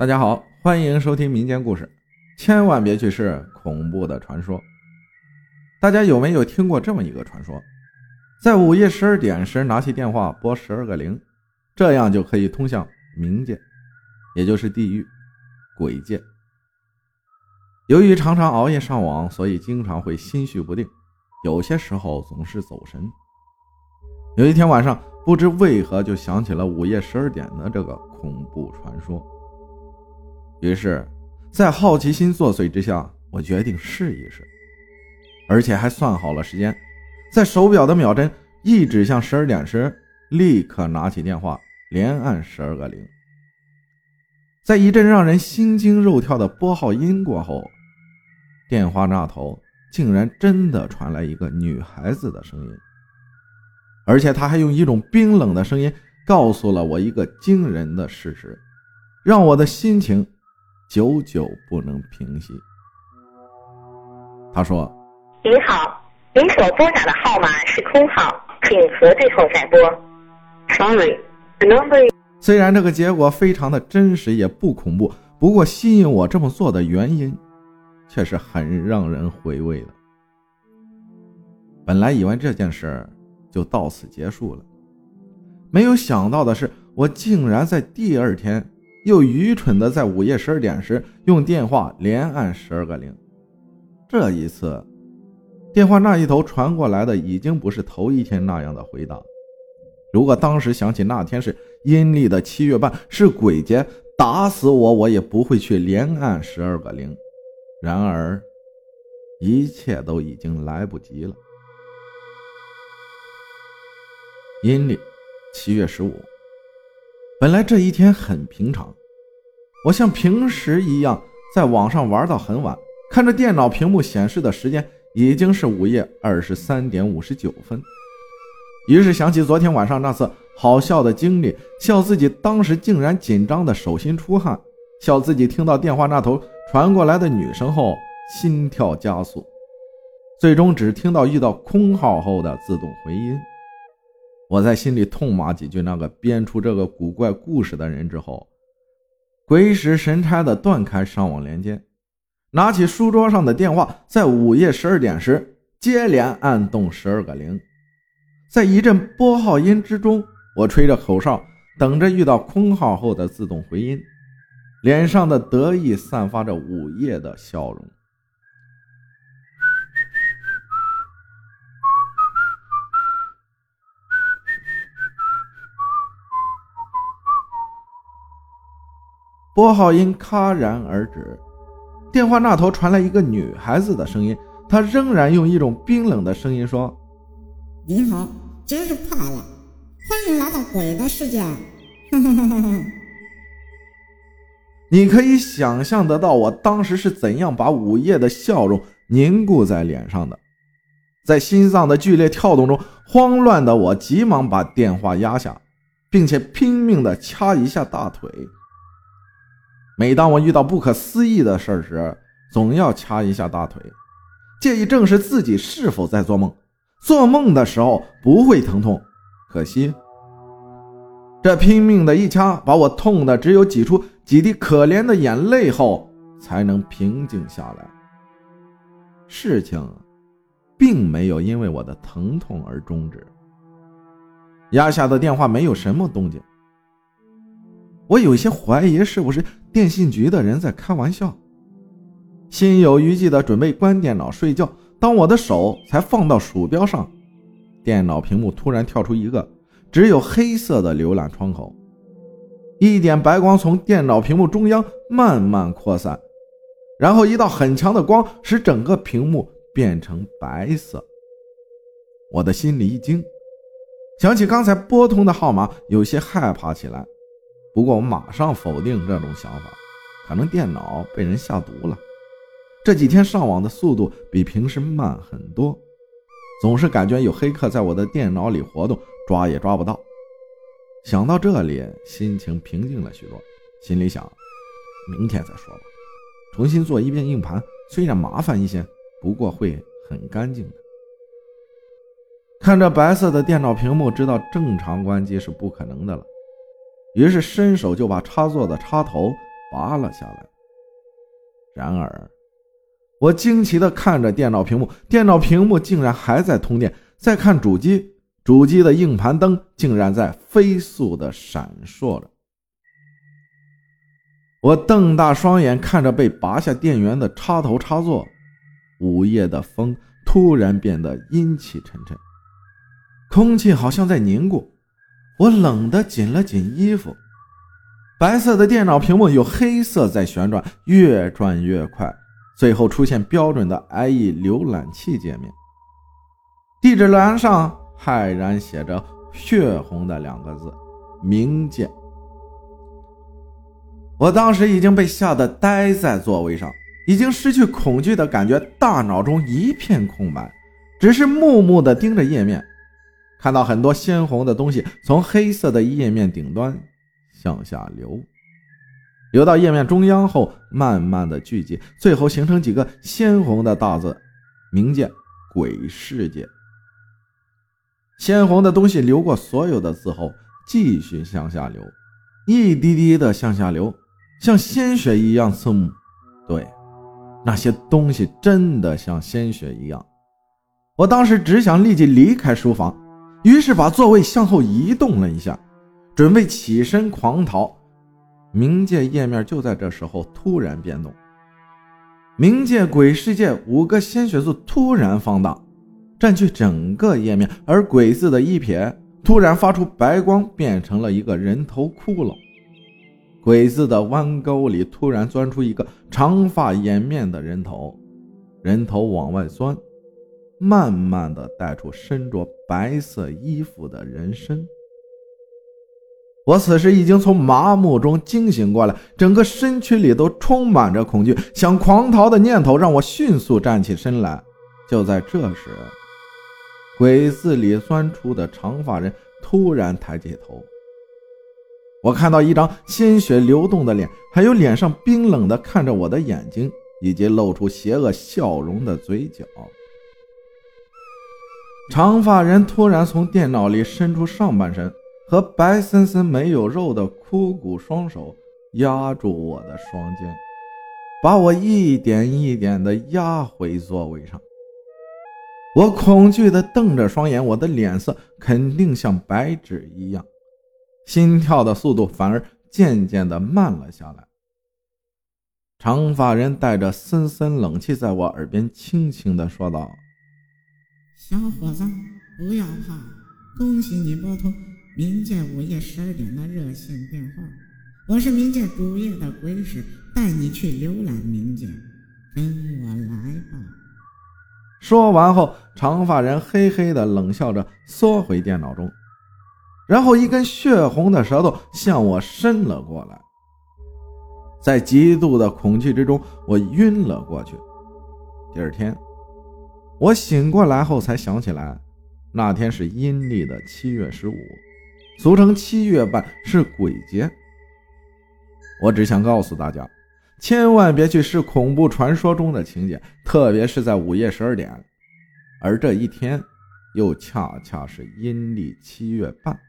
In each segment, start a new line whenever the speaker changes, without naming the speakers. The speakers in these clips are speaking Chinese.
大家好，欢迎收听民间故事，千万别去试恐怖的传说。大家有没有听过这么一个传说？在午夜十二点时拿起电话拨十二个零，这样就可以通向冥界，也就是地狱、鬼界。由于常常熬夜上网，所以经常会心绪不定，有些时候总是走神。有一天晚上，不知为何就想起了午夜十二点的这个恐怖传说。于是，在好奇心作祟之下，我决定试一试，而且还算好了时间，在手表的秒针一指向十二点时，立刻拿起电话，连按十二个零。在一阵让人心惊肉跳的拨号音过后，电话那头竟然真的传来一个女孩子的声音，而且她还用一种冰冷的声音告诉了我一个惊人的事实，让我的心情。久久不能平息。他说：“
您好，您所拨打的号码是空号，请核对后再拨。Sorry, the number。”
虽然这个结果非常的真实，也不恐怖，不过吸引我这么做的原因，却是很让人回味的。本来以为这件事就到此结束了，没有想到的是，我竟然在第二天。又愚蠢的在午夜十二点时用电话连按十二个零，这一次，电话那一头传过来的已经不是头一天那样的回答。如果当时想起那天是阴历的七月半，是鬼节，打死我我也不会去连按十二个零。然而，一切都已经来不及了。阴历七月十五。本来这一天很平常，我像平时一样在网上玩到很晚，看着电脑屏幕显示的时间已经是午夜二十三点五十九分。于是想起昨天晚上那次好笑的经历，笑自己当时竟然紧张的手心出汗，笑自己听到电话那头传过来的女声后心跳加速，最终只听到遇到空号后的自动回音。我在心里痛骂几句那个编出这个古怪故事的人之后，鬼使神差的断开上网连接，拿起书桌上的电话，在午夜十二点时接连按动十二个零，在一阵拨号音之中，我吹着口哨，等着遇到空号后的自动回音，脸上的得意散发着午夜的笑容。拨号音戛然而止，电话那头传来一个女孩子的声音，她仍然用一种冰冷的声音说：“
您好，真是怕了，欢迎来到鬼的世界。”哼哼哼哼哼。
你可以想象得到我当时是怎样把午夜的笑容凝固在脸上的，在心脏的剧烈跳动中，慌乱的我急忙把电话压下，并且拼命的掐一下大腿。每当我遇到不可思议的事时，总要掐一下大腿，借以证实自己是否在做梦。做梦的时候不会疼痛，可惜这拼命的一掐，把我痛的只有挤出几滴可怜的眼泪后，才能平静下来。事情并没有因为我的疼痛而终止。压下的电话没有什么动静。我有些怀疑是不是电信局的人在开玩笑，心有余悸的准备关电脑睡觉。当我的手才放到鼠标上，电脑屏幕突然跳出一个只有黑色的浏览窗口，一点白光从电脑屏幕中央慢慢扩散，然后一道很强的光使整个屏幕变成白色。我的心里一惊，想起刚才拨通的号码，有些害怕起来。不过我马上否定这种想法，可能电脑被人下毒了。这几天上网的速度比平时慢很多，总是感觉有黑客在我的电脑里活动，抓也抓不到。想到这里，心情平静了许多，心里想：明天再说吧，重新做一遍硬盘，虽然麻烦一些，不过会很干净的。看着白色的电脑屏幕，知道正常关机是不可能的了。于是伸手就把插座的插头拔了下来。然而，我惊奇地看着电脑屏幕，电脑屏幕竟然还在通电。再看主机，主机的硬盘灯竟然在飞速地闪烁着。我瞪大双眼看着被拔下电源的插头插座，午夜的风突然变得阴气沉沉，空气好像在凝固。我冷得紧了紧衣服。白色的电脑屏幕有黑色在旋转，越转越快，最后出现标准的 IE 浏览器界面。地址栏上骇然写着“血红”的两个字，“冥界”。我当时已经被吓得呆在座位上，已经失去恐惧的感觉，大脑中一片空白，只是木木的盯着页面。看到很多鲜红的东西从黑色的页面顶端向下流，流到页面中央后，慢慢的聚集，最后形成几个鲜红的大字：“冥界鬼世界。”鲜红的东西流过所有的字后，继续向下流，一滴滴的向下流，像鲜血一样刺目。对，那些东西真的像鲜血一样。我当时只想立即离开书房。于是把座位向后移动了一下，准备起身狂逃。冥界页面就在这时候突然变动，冥界鬼世界五个鲜血字突然放大，占据整个页面，而鬼字的一撇突然发出白光，变成了一个人头骷髅。鬼字的弯钩里突然钻出一个长发掩面的人头，人头往外钻。慢慢的带出身着白色衣服的人身。我此时已经从麻木中惊醒过来，整个身躯里都充满着恐惧，想狂逃的念头让我迅速站起身来。就在这时，鬼子里钻出的长发人突然抬起头，我看到一张鲜血流动的脸，还有脸上冰冷的看着我的眼睛，以及露出邪恶笑容的嘴角。长发人突然从电脑里伸出上半身和白森森没有肉的枯骨双手压住我的双肩，把我一点一点的压回座位上。我恐惧的瞪着双眼，我的脸色肯定像白纸一样，心跳的速度反而渐渐的慢了下来。长发人带着森森冷气，在我耳边轻轻的说道。
小伙子，不要怕！恭喜你拨通冥界午夜十二点的热线电话，我是冥界主页的鬼使，带你去浏览冥界，跟我来吧。
说完后，长发人嘿嘿的冷笑着，缩回电脑中，然后一根血红的舌头向我伸了过来。在极度的恐惧之中，我晕了过去。第二天。我醒过来后才想起来，那天是阴历的七月十五，俗称七月半，是鬼节。我只想告诉大家，千万别去试恐怖传说中的情节，特别是在午夜十二点，而这一天又恰恰是阴历七月半。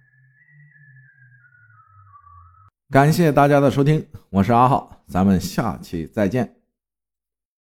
感谢大家的收听，我是阿浩，咱们下期再见。